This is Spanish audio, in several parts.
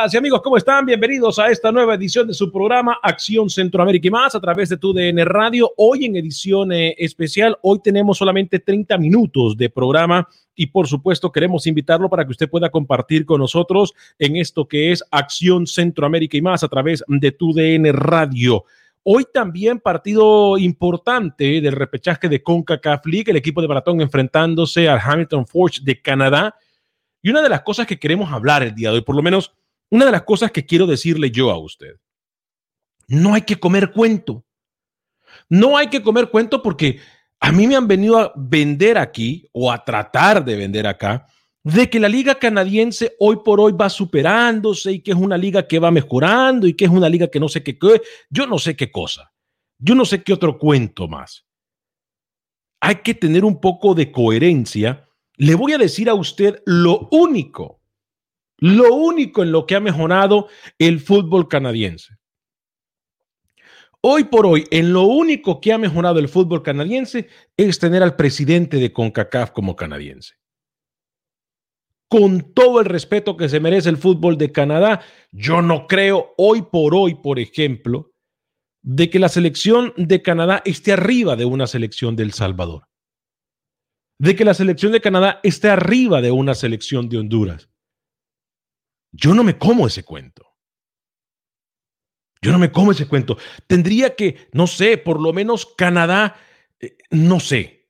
Amigas y amigos, ¿cómo están? Bienvenidos a esta nueva edición de su programa Acción Centroamérica y más a través de tu DN Radio. Hoy en edición eh, especial, hoy tenemos solamente 30 minutos de programa y por supuesto queremos invitarlo para que usted pueda compartir con nosotros en esto que es Acción Centroamérica y más a través de tu DN Radio. Hoy también partido importante del repechaje de CONCACAF League, el equipo de Maratón enfrentándose al Hamilton Forge de Canadá. Y una de las cosas que queremos hablar el día de hoy, por lo menos una de las cosas que quiero decirle yo a usted, no hay que comer cuento. No hay que comer cuento porque a mí me han venido a vender aquí o a tratar de vender acá de que la liga canadiense hoy por hoy va superándose y que es una liga que va mejorando y que es una liga que no sé qué, yo no sé qué cosa, yo no sé qué otro cuento más. Hay que tener un poco de coherencia. Le voy a decir a usted lo único lo único en lo que ha mejorado el fútbol canadiense. Hoy por hoy, en lo único que ha mejorado el fútbol canadiense es tener al presidente de CONCACAF como canadiense. Con todo el respeto que se merece el fútbol de Canadá, yo no creo hoy por hoy, por ejemplo, de que la selección de Canadá esté arriba de una selección de El Salvador. De que la selección de Canadá esté arriba de una selección de Honduras. Yo no me como ese cuento. Yo no me como ese cuento. Tendría que, no sé, por lo menos Canadá, eh, no sé.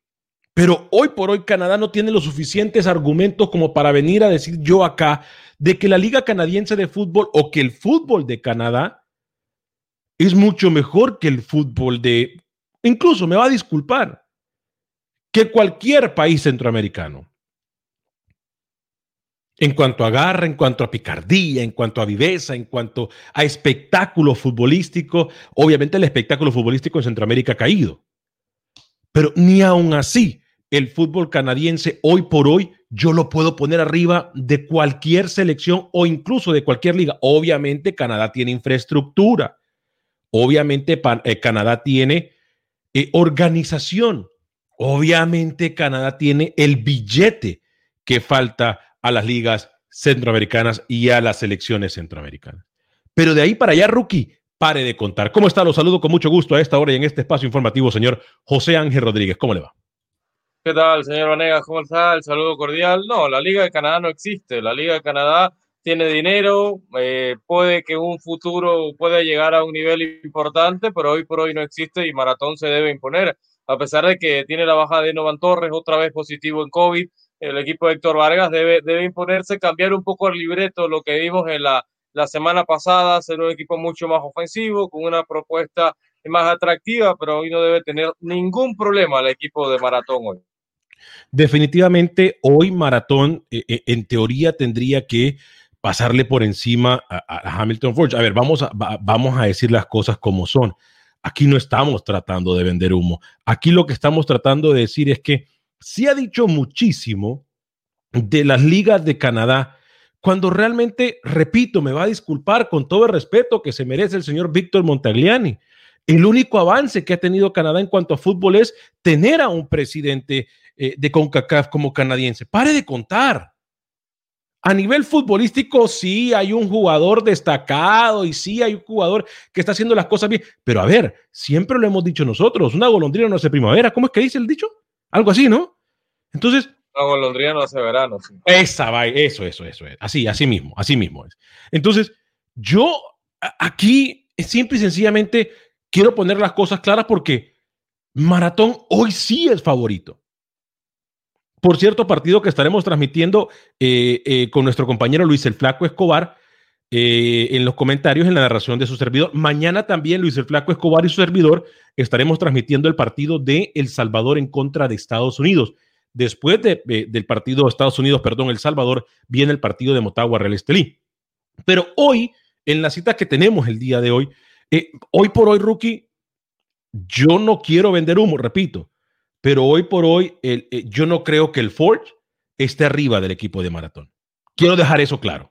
Pero hoy por hoy Canadá no tiene los suficientes argumentos como para venir a decir yo acá de que la Liga Canadiense de Fútbol o que el fútbol de Canadá es mucho mejor que el fútbol de, incluso me va a disculpar, que cualquier país centroamericano en cuanto a garra, en cuanto a picardía, en cuanto a viveza, en cuanto a espectáculo futbolístico. Obviamente el espectáculo futbolístico en Centroamérica ha caído. Pero ni aún así, el fútbol canadiense hoy por hoy yo lo puedo poner arriba de cualquier selección o incluso de cualquier liga. Obviamente Canadá tiene infraestructura. Obviamente eh, Canadá tiene eh, organización. Obviamente Canadá tiene el billete que falta a las ligas centroamericanas y a las selecciones centroamericanas. Pero de ahí para allá, rookie, pare de contar. ¿Cómo está? Los saludo con mucho gusto a esta hora y en este espacio informativo, señor José Ángel Rodríguez. ¿Cómo le va? ¿Qué tal, señor Vanegas? ¿Cómo está? El saludo cordial. No, la Liga de Canadá no existe. La Liga de Canadá tiene dinero, eh, puede que un futuro pueda llegar a un nivel importante, pero hoy por hoy no existe y Maratón se debe imponer. A pesar de que tiene la baja de Novan Torres, otra vez positivo en COVID, el equipo de Héctor Vargas debe, debe imponerse, cambiar un poco el libreto, lo que vimos en la, la semana pasada, ser un equipo mucho más ofensivo, con una propuesta más atractiva, pero hoy no debe tener ningún problema el equipo de Maratón hoy. Definitivamente hoy Maratón eh, eh, en teoría tendría que pasarle por encima a, Hamilton Forge. A ver, vamos a, vamos a decir las cosas como son. Aquí no estamos tratando de vender humo. Aquí lo que estamos tratando de decir es que se ha dicho muchísimo de las ligas de Canadá, cuando realmente, repito, me va a disculpar con todo el respeto que se merece el señor Víctor Montagliani. El único avance que ha tenido Canadá en cuanto a fútbol es tener a un presidente eh, de CONCACAF como canadiense. Pare de contar. A nivel futbolístico, sí hay un jugador destacado y sí hay un jugador que está haciendo las cosas bien. Pero a ver, siempre lo hemos dicho nosotros: una golondrina no hace primavera. ¿Cómo es que dice el dicho? Algo así, ¿no? Entonces. Hace verano. Esa va, eso, eso, eso es. Así, así mismo, así mismo es. Entonces, yo aquí simple y sencillamente quiero poner las cosas claras porque Maratón hoy sí es favorito. Por cierto, partido que estaremos transmitiendo eh, eh, con nuestro compañero Luis el Flaco Escobar eh, en los comentarios en la narración de su servidor. Mañana también Luis el Flaco Escobar y su servidor estaremos transmitiendo el partido de El Salvador en contra de Estados Unidos. Después del partido de Estados Unidos, perdón, El Salvador, viene el partido de Motagua Real Estelí. Pero hoy, en la cita que tenemos el día de hoy, hoy por hoy, rookie, yo no quiero vender humo, repito pero hoy por hoy eh, yo no creo que el Forge esté arriba del equipo de maratón. Quiero dejar eso claro.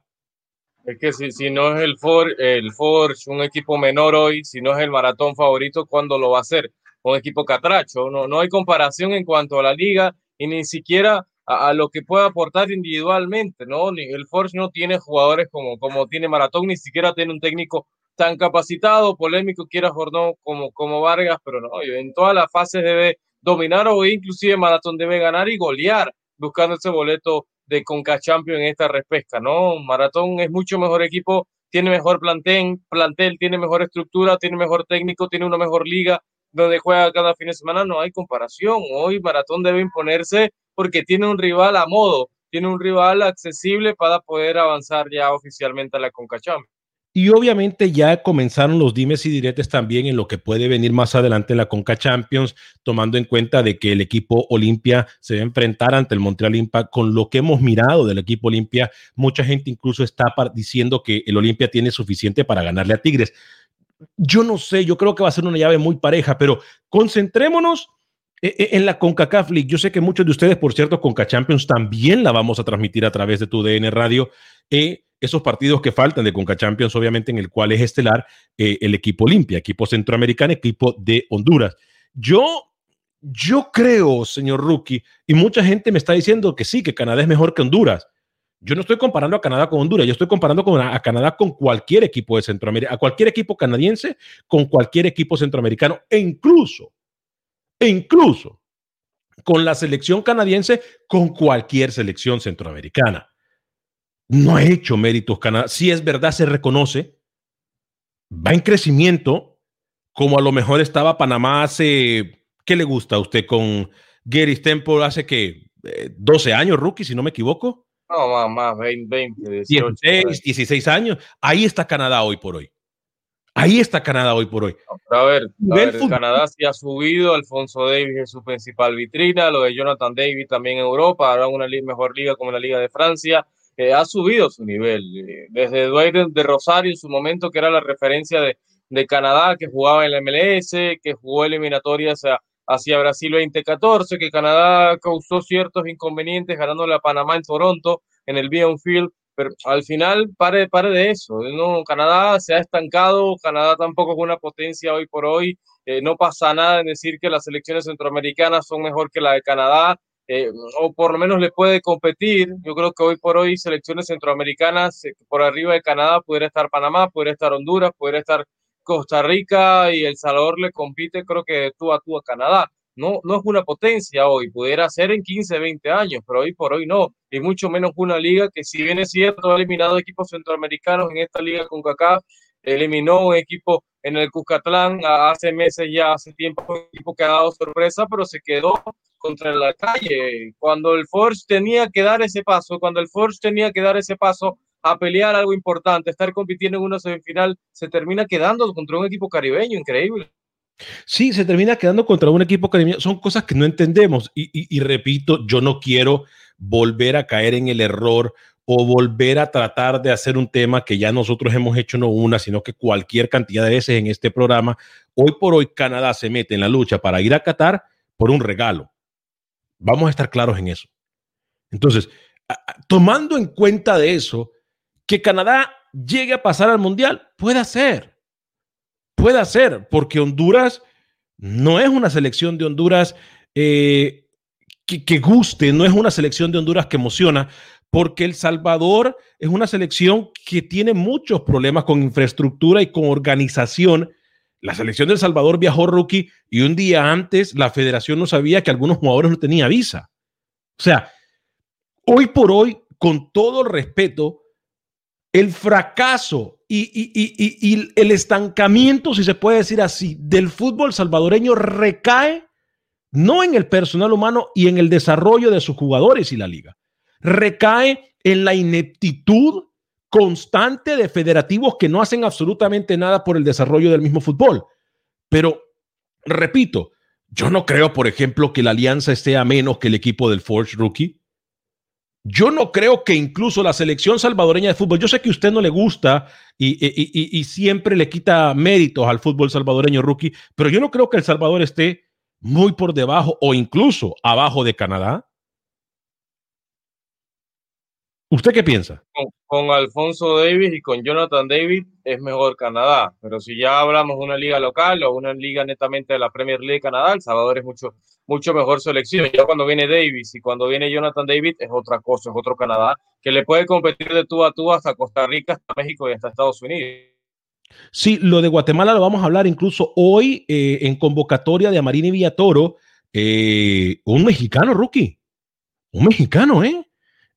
Es que si, si no es el, For, el Forge, un equipo menor hoy, si no es el maratón favorito, ¿cuándo lo va a hacer? Un equipo catracho. No, no hay comparación en cuanto a la liga y ni siquiera a, lo que puede aportar individualmente. ¿no? El Forge no tiene jugadores como, como tiene maratón, ni siquiera tiene un técnico tan capacitado, polémico, quiera o no, como, como Vargas, pero no, en todas las fases debe dominar o inclusive Maratón debe ganar y golear buscando ese boleto de Conca Champions en esta repesca, ¿no? Maratón es mucho mejor equipo, tiene mejor plantel, plantel, tiene mejor estructura, tiene mejor técnico, tiene una mejor liga donde juega cada fin de semana, no hay comparación. Hoy Maratón debe imponerse porque tiene un rival a modo, tiene un rival accesible para poder avanzar ya oficialmente a la Conca Champions. Y obviamente ya comenzaron los dimes y diretes también en lo que puede venir más adelante en la Conca Champions, tomando en cuenta de que el equipo Olimpia se va a enfrentar ante el Montreal Impact. Con lo que hemos mirado del equipo Olimpia, mucha gente incluso está diciendo que el Olimpia tiene suficiente para ganarle a Tigres. Yo no sé, yo creo que va a ser una llave muy pareja, pero concentrémonos e, e, en la CONCACAF League. Yo sé que muchos de ustedes, por cierto, Conca Champions también la vamos a transmitir a través de tu DN Radio. Eh, esos partidos que faltan de Conca Champions, obviamente, en el cual es estelar eh, el equipo Olimpia, equipo centroamericano, equipo de Honduras. Yo, yo creo, señor Rookie, y mucha gente me está diciendo que sí, que Canadá es mejor que Honduras. Yo no estoy comparando a Canadá con Honduras, yo estoy comparando a, Canadá con cualquier equipo de Centroamérica, a cualquier equipo canadiense, con cualquier equipo centroamericano, e incluso, e incluso con la selección canadiense, con cualquier selección centroamericana no ha hecho méritos Canadá. Si es verdad, se reconoce. Va en crecimiento, como a lo mejor estaba Panamá hace, ¿qué le gusta a usted con Gary Stemple hace que 12 años, rookie, si no me equivoco? No, más, más 20, 20 16, 16 años. Ahí está Canadá hoy por hoy. Ahí está Canadá hoy por hoy. a ver, a ver Canadá sí ha subido, Alfonso Davis es su principal vitrina, lo de Jonathan Davis también en Europa, ahora una mejor liga como la Liga de Francia ha subido su nivel. Eh, desde Dwayne de Rosario en su momento, que era la referencia de, de Canadá, que jugaba en la MLS, que jugó eliminatorias hacia Brasil 2014, que Canadá causó ciertos inconvenientes ganándole a Panamá en Toronto, en el Field, pero al final pare, pare de eso. No, Canadá se ha estancado, Canadá tampoco es una potencia hoy por hoy, eh, no pasa nada en decir que las selecciones centroamericanas son mejor que la de Canadá, eh, o por lo menos le puede competir. Yo creo que hoy por hoy selecciones centroamericanas, eh, por arriba de Canadá, pudiera estar Panamá, pudiera estar Honduras, pudiera estar Costa Rica y El Salvador le compite, creo que tú a tú a Canadá. No, no es una potencia hoy, pudiera ser en 15, 20 años, pero hoy por hoy no, y mucho menos una liga que si bien es cierto ha eliminado equipos centroamericanos en esta liga con CACAF, eliminó un equipo en el Cuscatlán hace meses ya, hace tiempo, un equipo que ha dado sorpresa, pero se quedó contra la calle. Cuando el Forge tenía que dar ese paso, cuando el Forge tenía que dar ese paso a pelear algo importante, estar compitiendo en una semifinal, se termina quedando contra un equipo caribeño, increíble. Sí, se termina quedando contra un equipo caribeño. Son cosas que no entendemos. Y, y repito, yo no quiero volver a caer en el error o volver a tratar de hacer un tema que ya nosotros hemos hecho no una, sino que cualquier cantidad de veces en este programa. Hoy por hoy Canadá se mete en la lucha para ir a Qatar por un regalo. Vamos a estar claros en eso. Entonces, tomando en cuenta de eso, que Canadá llegue a pasar al Mundial, puede ser. Puede ser, porque Honduras no es una selección de Honduras eh, que, que, guste, no es una selección de Honduras que emociona, porque El Salvador es una selección que tiene muchos problemas con infraestructura y con organización. La selección de El Salvador viajó rookie y un día antes la federación no sabía que algunos jugadores no tenían visa. O sea, hoy por hoy, con todo el respeto, el fracaso y, y, el estancamiento, si se puede decir así, del fútbol salvadoreño recae no en el personal humano y en el desarrollo de sus jugadores y la liga recae en la ineptitud constante de federativos que no hacen absolutamente nada por el desarrollo del mismo fútbol. Pero, repito, yo no creo, por ejemplo, que la alianza esté a menos que el equipo del Forge Rookie. Yo no creo que incluso la selección salvadoreña de fútbol, yo sé que a usted no le gusta y, y, siempre le quita méritos al fútbol salvadoreño rookie, pero yo no creo que El Salvador esté muy por debajo o incluso abajo de Canadá. ¿Usted qué piensa? Con, Alfonso Davis y con Jonathan David es mejor Canadá, pero si ya hablamos de una liga local o una liga netamente de la Premier League de Canadá, El Salvador es mucho, mucho mejor selección. Ya cuando viene Davis y cuando viene Jonathan David es otra cosa, es otro Canadá que le puede competir de tú a tú hasta Costa Rica, hasta México y hasta Estados Unidos. Sí, lo de Guatemala lo vamos a hablar incluso hoy eh, en convocatoria de Amarini Villatoro, eh, un mexicano rookie, un mexicano, ¿eh?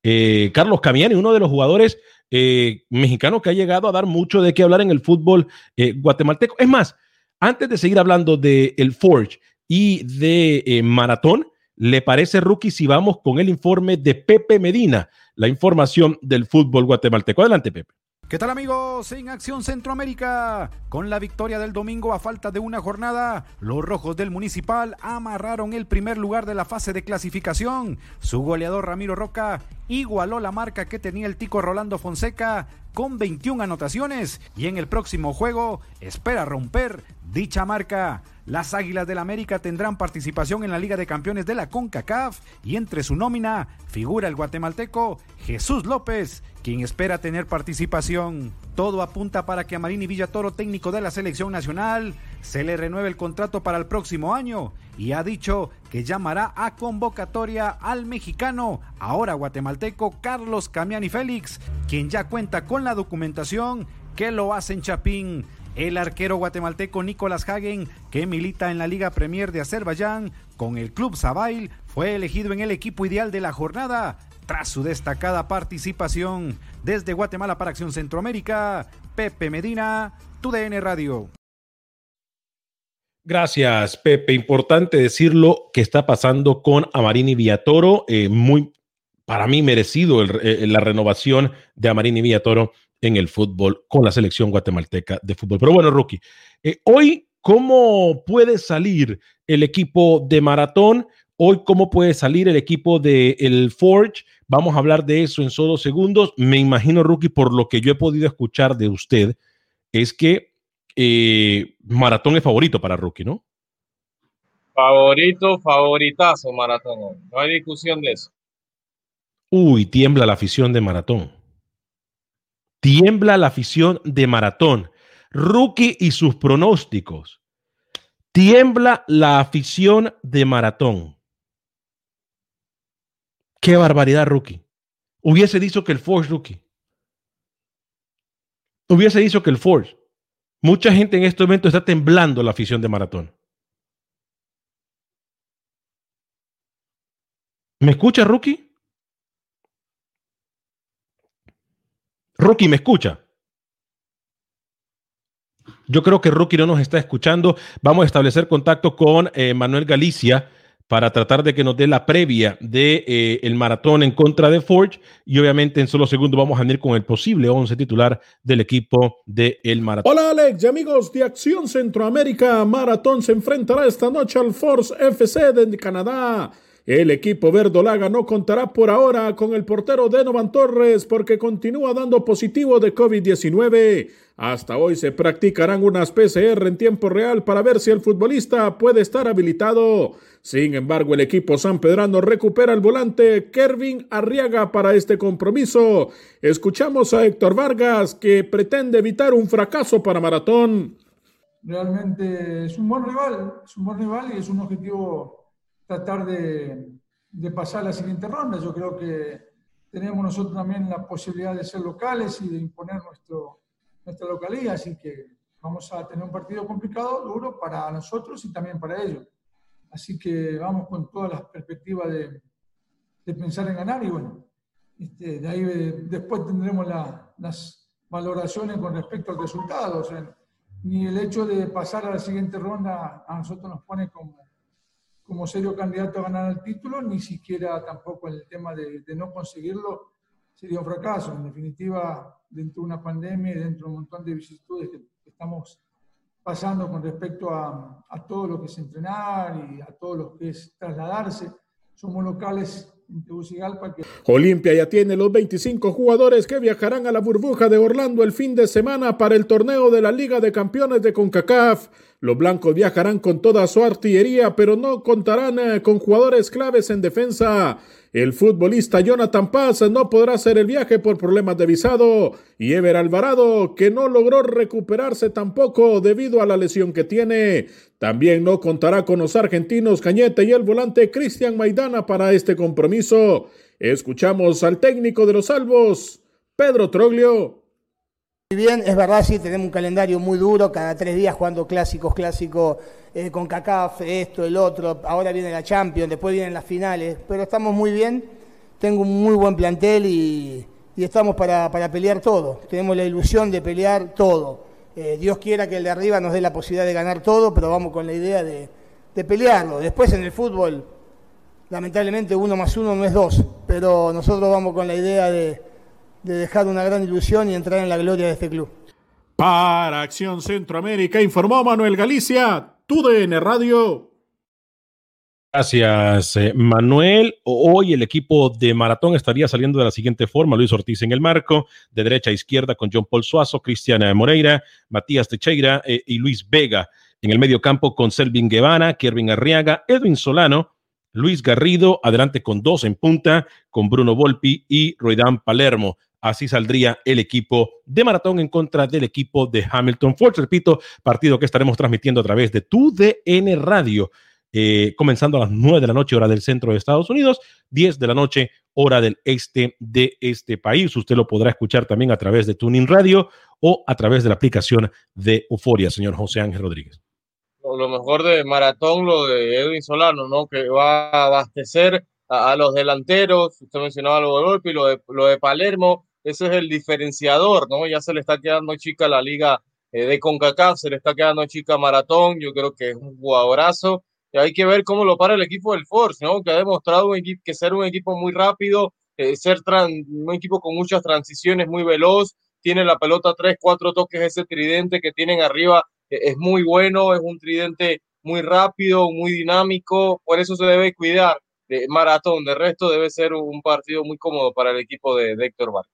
Eh, Carlos Camiani, uno de los jugadores eh, mexicanos que ha llegado a dar mucho de qué hablar en el fútbol eh, guatemalteco. Es más, antes de seguir hablando del el Forge y de Maratón, ¿le parece, Rookie, si vamos con el informe de Pepe Medina, la información del fútbol guatemalteco? Adelante, Pepe. ¿Qué tal amigos? En Acción Centroamérica, con la victoria del domingo a falta de una jornada, los rojos del municipal amarraron el primer lugar de la fase de clasificación. Su goleador Ramiro Roca igualó la marca que tenía el tico Rolando Fonseca con 21 anotaciones y en el próximo juego espera romper dicha marca. Las Águilas del América tendrán participación en la Liga de Campeones de la CONCACAF y entre su nómina figura el guatemalteco Jesús López, quien espera tener participación. Todo apunta para que a Marini Villatoro, técnico de la selección nacional, se le renueve el contrato para el próximo año y ha dicho que llamará a convocatoria al mexicano, ahora guatemalteco Carlos Camiani Félix, quien ya cuenta con la documentación que lo hace en Chapín. El arquero guatemalteco Nicolás Hagen, que milita en la Liga Premier de Azerbaiyán con el club Zabail, fue elegido en el equipo ideal de la jornada tras su destacada participación. Desde Guatemala para Acción Centroamérica, Pepe Medina, TUDN Radio. Gracias, Pepe. Importante decirlo que está pasando con Amarini Villatoro. Eh, muy, para mí, merecido eh, la renovación de Amarini Villatoro en el fútbol con la selección guatemalteca de fútbol. Pero bueno, Rookie, eh, hoy, ¿cómo puede salir el equipo de maratón? Hoy, ¿cómo puede salir el equipo de el Forge? Vamos a hablar de eso en solo segundos. Me imagino, Rookie, por lo que yo he podido escuchar de usted, es que eh, Maratón es favorito para Rookie, ¿no? Favorito, favoritazo Maratón. No hay discusión de eso. Uy, tiembla la afición de Maratón. Tiembla la afición de maratón. Rookie y sus pronósticos. Tiembla la afición de maratón. Qué barbaridad, rookie. Hubiese dicho que el Force, rookie. Hubiese dicho que el Force. Mucha gente en este momento está temblando la afición de maratón. ¿Me escucha, rookie? Rookie, ¿me escucha? Yo creo que Rookie no nos está escuchando. Vamos a establecer contacto con eh, Manuel Galicia para tratar de que nos dé la previa de eh, el maratón en contra de Forge y obviamente en solo segundos vamos a venir con el posible 11 titular del equipo del el maratón. Hola Alex y amigos de Acción Centroamérica, Maratón se enfrentará esta noche al Force FC de Canadá. El equipo verdolaga no contará por ahora con el portero Denovan Torres porque continúa dando positivo de COVID-19. Hasta hoy se practicarán unas PCR en tiempo real para ver si el futbolista puede estar habilitado. Sin embargo, el equipo San Pedrano recupera el volante Kervin Arriaga para este compromiso. Escuchamos a Héctor Vargas que pretende evitar un fracaso para Maratón. Realmente es un buen rival, es un buen rival y es un objetivo tratar de, de pasar la siguiente ronda. Yo creo que tenemos nosotros también la posibilidad de ser locales y de imponer nuestro, nuestra localidad, así que vamos a tener un partido complicado, duro para nosotros y también para ellos. Así que vamos con todas las perspectivas de, de pensar en ganar y bueno, este, de ahí después tendremos las valoraciones con respecto al resultado. O sea, ni el hecho de pasar a la siguiente ronda a nosotros nos pone como como serio candidato a ganar el título, ni siquiera tampoco en el tema de, no conseguirlo sería un fracaso. En definitiva, dentro de una pandemia y dentro de un montón de vicisitudes que estamos pasando con respecto a, a todo lo que es entrenar y a todo lo que es trasladarse, somos locales. Olimpia ya tiene los 25 jugadores que viajarán a la burbuja de Orlando el fin de semana para el torneo de la Liga de Campeones de CONCACAF. Los blancos viajarán con toda su artillería, pero no contarán eh, con jugadores claves en defensa. El futbolista Jonathan Paz no podrá hacer el viaje por problemas de visado y Ever Alvarado, que no logró recuperarse tampoco debido a la lesión que tiene. También no contará con los argentinos Cañete y el volante Cristian Maidana para este compromiso. Escuchamos al técnico de los salvos, Pedro Troglio. Bien, es verdad, sí, tenemos un calendario muy duro, cada tres días jugando clásicos, clásicos eh, con CACAF, esto, el otro, ahora viene la Champions, después vienen las finales, pero estamos muy bien, tengo un muy buen plantel y, estamos para, pelear todo, tenemos la ilusión de pelear todo. Eh, Dios quiera que el de arriba nos dé la posibilidad de ganar todo, pero vamos con la idea de, de pelearlo. Después en el fútbol, lamentablemente uno más uno no es dos, pero nosotros vamos con la idea de de dejar una gran ilusión y entrar en la gloria de este club. Para Acción Centroamérica informó Manuel Galicia, TUDN Radio. Gracias, eh, Manuel. Hoy el equipo de Maratón estaría saliendo de la siguiente forma: Luis Ortiz en el marco, de derecha a izquierda con John Paul Suazo, Cristiana Moreira, Matías Techeira eh, y Luis Vega. En el medio campo con Selvin Guevara, Kervin Arriaga, Edwin Solano, Luis Garrido, adelante con dos en punta, con Bruno Volpi y Roidán Palermo. Así saldría el equipo de maratón en contra del equipo de Hamilton Ford. Repito, partido que estaremos transmitiendo a través de tu DN Radio, eh, comenzando a las 9 de la noche, hora del centro de Estados Unidos, 10 de la noche, hora del este de este país. Usted lo podrá escuchar también a través de Tuning Radio o a través de la aplicación de Euforia, señor José Ángel Rodríguez. Lo mejor de maratón, lo de Edwin Solano, ¿no? Que va a abastecer a, los delanteros. Usted mencionaba lo de Golpe y lo de, lo de Palermo ese es el diferenciador, ¿no? Ya se le está quedando chica la liga eh, de CONCACAF, se le está quedando chica Maratón, yo creo que es un jugadorazo. Y hay que ver cómo lo para el equipo del Force, ¿no? Que ha demostrado que ser un equipo muy rápido, eh, ser un equipo con muchas transiciones, muy veloz, tiene la pelota tres, cuatro toques, ese tridente que tienen arriba eh, es muy bueno, es un tridente muy rápido, muy dinámico, por eso se debe cuidar de maratón, de resto debe ser un partido muy cómodo para el equipo de, de Héctor Vargas.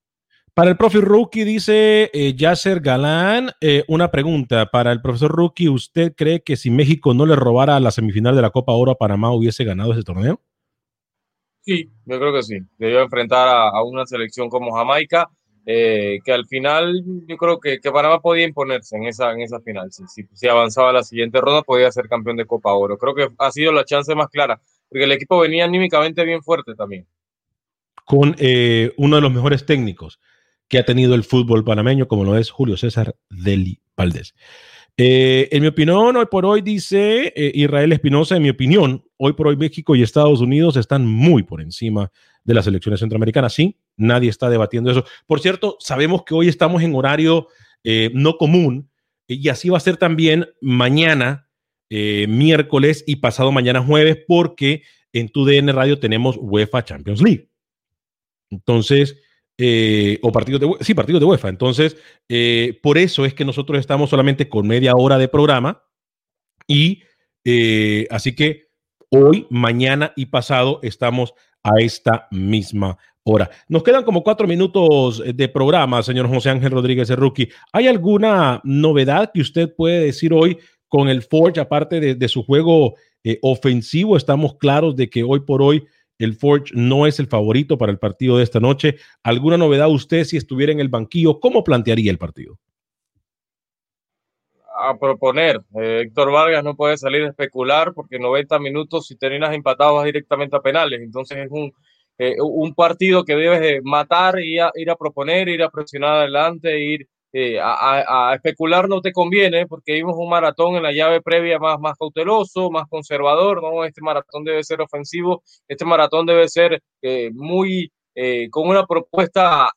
Para el profe Rookie, dice eh, Yasser Galán, eh, una pregunta. Para el profesor Rookie, ¿usted cree que si México no le robara la semifinal de la Copa Oro a Panamá hubiese ganado ese torneo? Sí, yo creo que sí. Debió enfrentar a, una selección como Jamaica, eh, que al final yo creo que, que, Panamá podía imponerse en esa, en esa final. Si, si avanzaba a la siguiente ronda, podía ser campeón de Copa Oro. Creo que ha sido la chance más clara, porque el equipo venía anímicamente bien fuerte también. con eh, uno de los mejores técnicos que ha tenido el fútbol panameño, como lo es Julio César Deli Valdés. Eh, en mi opinión, hoy por hoy, dice eh, Israel Espinosa, en mi opinión, hoy por hoy México y Estados Unidos están muy por encima de las elecciones centroamericanas. Sí, nadie está debatiendo eso. Por cierto, sabemos que hoy estamos en horario eh, no común y así va a ser también mañana, miércoles y pasado mañana jueves, porque en tu DN Radio tenemos UEFA Champions League. Entonces, eh, o partidos de, sí, partidos de UEFA. Entonces, eh, por eso es que nosotros estamos solamente con media hora de programa y eh, así que hoy, mañana y pasado estamos a esta misma hora. Nos quedan como cuatro minutos de programa, señor José Ángel Rodríguez Rookie. ¿Hay alguna novedad que usted puede decir hoy con el Forge, aparte de, de su juego ofensivo? Estamos claros de que hoy por hoy el Forge no es el favorito para el partido de esta noche. ¿Alguna novedad usted si estuviera en el banquillo? ¿Cómo plantearía el partido? A proponer. Eh, Héctor Vargas no puede salir a especular porque 90 minutos si terminas empatados directamente a penales. Entonces es un, eh, un partido que debes matar, y ir a proponer, ir a presionar adelante, ir eh, a, especular no te conviene porque vimos un maratón en la llave previa más, cauteloso, más conservador, ¿no? Este maratón debe ser ofensivo, este maratón debe ser eh, muy eh, con una propuesta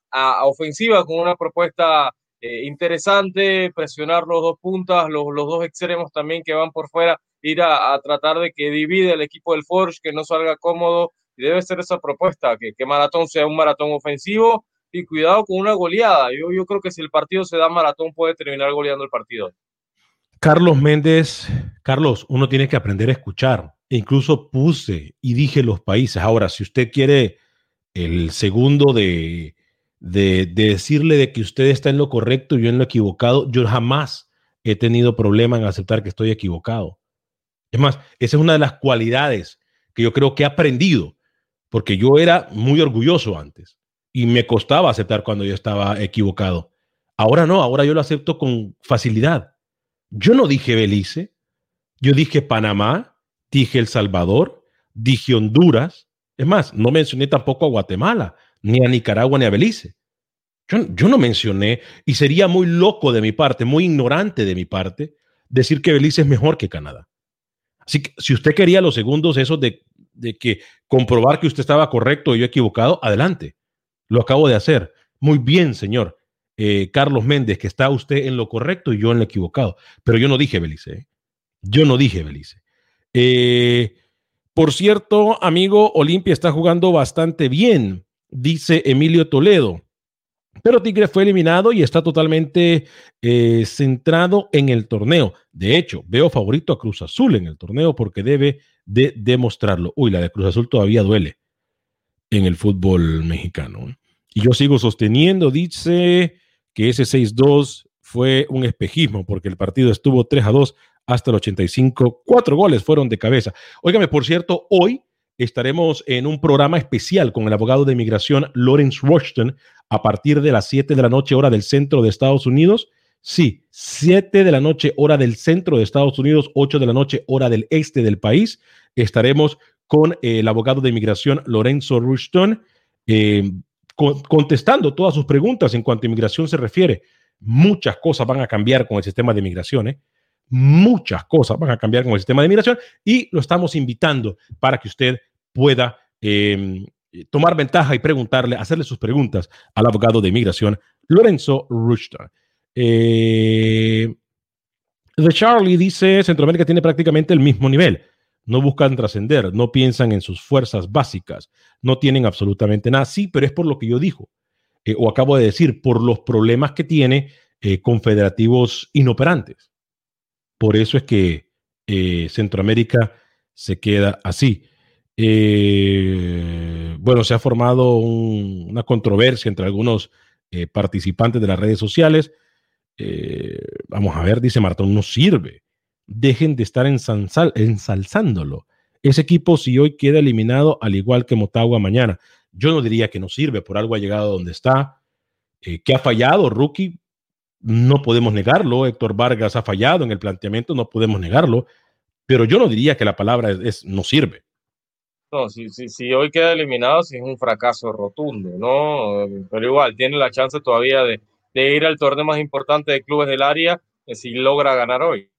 ofensiva, con una propuesta interesante, presionar los dos puntas, los, dos extremos también que van por fuera, ir a, tratar de que divide el equipo del Forge, que no salga cómodo, debe ser esa propuesta, que, que maratón sea un maratón ofensivo, y cuidado con una goleada. Yo, creo que si el partido se da maratón puede terminar goleando el partido. Carlos Méndez, Carlos, uno tiene que aprender a escuchar. E incluso puse y dije los países. Ahora, si usted quiere el segundo de, de, de, decirle de que usted está en lo correcto y yo en lo equivocado, yo jamás he tenido problema en aceptar que estoy equivocado. Es más, esa es una de las cualidades que yo creo que he aprendido, porque yo era muy orgulloso antes y me costaba aceptar cuando yo estaba equivocado. Ahora no, ahora yo lo acepto con facilidad. Yo no dije Belice, yo dije Panamá, dije El Salvador, dije Honduras. Es más, no mencioné tampoco a Guatemala, ni a Nicaragua, ni a Belice. Yo, no mencioné, y sería muy loco de mi parte, muy ignorante de mi parte, decir que Belice es mejor que Canadá. Así que si usted quería los segundos esos de, de que comprobar que usted estaba correcto y yo equivocado, adelante. Lo acabo de hacer. Muy bien, señor eh, Carlos Méndez, que está usted en lo correcto y yo en lo equivocado. Pero yo no dije Belice. ¿eh? Yo no dije Belice. Eh, por cierto, amigo, Olimpia está jugando bastante bien, dice Emilio Toledo. Pero Tigre fue eliminado y está totalmente centrado en el torneo. De hecho, veo favorito a Cruz Azul en el torneo porque debe de demostrarlo. Uy, la de Cruz Azul todavía duele en el fútbol mexicano. Y yo sigo sosteniendo, dice que ese 6-2 fue un espejismo porque el partido estuvo 3 a 2 hasta el 85. Cuatro goles fueron de cabeza. Óigame, por cierto, hoy estaremos en un programa especial con el abogado de inmigración Lawrence Washington a partir de las 7 de la noche hora del centro de Estados Unidos. Sí, 7 de la noche hora del centro de Estados Unidos, 8 de la noche hora del este del país. Estaremos con el abogado de inmigración Lorenzo Rushton. Eh, contestando todas sus preguntas en cuanto a inmigración se refiere. Muchas cosas van a cambiar con el sistema de inmigración, ¿eh? muchas cosas van a cambiar con el sistema de inmigración y lo estamos invitando para que usted pueda em, tomar ventaja y preguntarle, hacerle sus preguntas al abogado de inmigración Lorenzo Rushton. Eh, The Charlie dice, Centroamérica tiene prácticamente el mismo nivel no buscan trascender, no piensan en sus fuerzas básicas, no tienen absolutamente nada. Sí, pero es por lo que yo dijo, eh, o acabo de decir, por los problemas que tiene eh, confederativos inoperantes. Por eso es que eh, Centroamérica se queda así. bueno, se ha formado una controversia entre algunos participantes de las redes sociales. vamos a ver, dice Martón, no sirve dejen de estar ensalzándolo. Ese equipo, si hoy queda eliminado, al igual que Motagua mañana, yo no diría que no sirve, por algo ha llegado donde está. Eh, que ha fallado, rookie, no podemos negarlo. Héctor Vargas ha fallado en el planteamiento, no podemos negarlo. Pero yo no diría que la palabra es, no sirve. No, si, si, si hoy queda eliminado, sí es un fracaso rotundo, ¿no? Pero igual, tiene la chance todavía de, de ir al torneo más importante de clubes del área eh, si logra ganar hoy.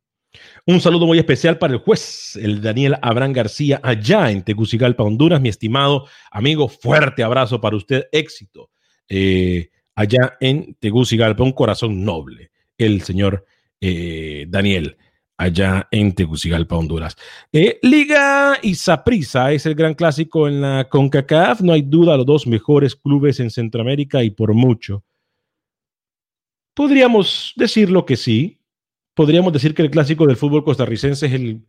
Un saludo muy especial para el juez, el Daniel Abraham García, allá en Tegucigalpa, Honduras. Mi estimado amigo, fuerte abrazo para usted, éxito. Eh, allá en Tegucigalpa, un corazón noble, el señor eh, Daniel allá en Tegucigalpa, Honduras. Eh, Liga y Saprissa es el gran clásico en la CONCACAF. No hay duda, los dos mejores clubes en Centroamérica y por mucho. Podríamos decirlo que sí. Podríamos decir que el clásico del fútbol costarricense es el,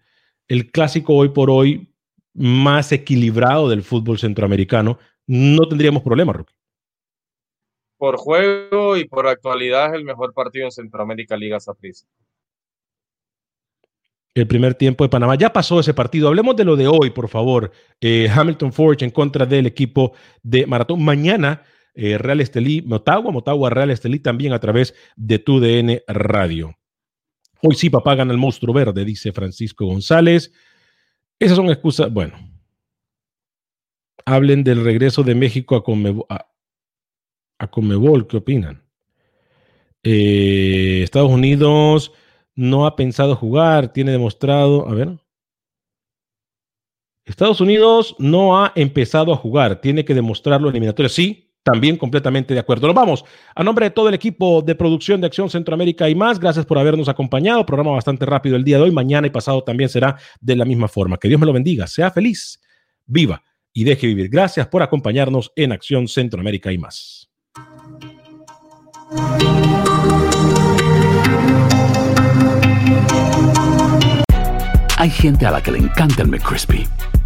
el clásico hoy por hoy más equilibrado del fútbol centroamericano. No tendríamos problema, Roque. Por juego y por actualidad es el mejor partido en Centroamérica Liga Saprissa el primer tiempo de Panamá. Ya pasó ese partido. Hablemos de lo de hoy, por favor. Eh, Hamilton Forge en contra del equipo de Maratón. Mañana, eh, Real Estelí, Motagua, Motagua, Real Estelí también a través de tu DN Radio. Hoy sí, papá gana el monstruo verde, dice Francisco González. Esas son excusas. Bueno, hablen del regreso de México a, Comebol. A, Comebol. ¿Qué opinan? Eh, Estados Unidos no ha pensado jugar, tiene demostrado, a ver. Estados Unidos no ha empezado a jugar, tiene que demostrarlo en eliminatoria. Sí, también completamente de acuerdo. Nos vamos. A nombre de todo el equipo de producción de Acción Centroamérica y más, gracias por habernos acompañado. Programa bastante rápido el día de hoy. Mañana y pasado también será de la misma forma. Que Dios me lo bendiga. Sea feliz, viva y deje vivir. Gracias por acompañarnos en Acción Centroamérica y más. Hay gente a la que le encanta el McCrispy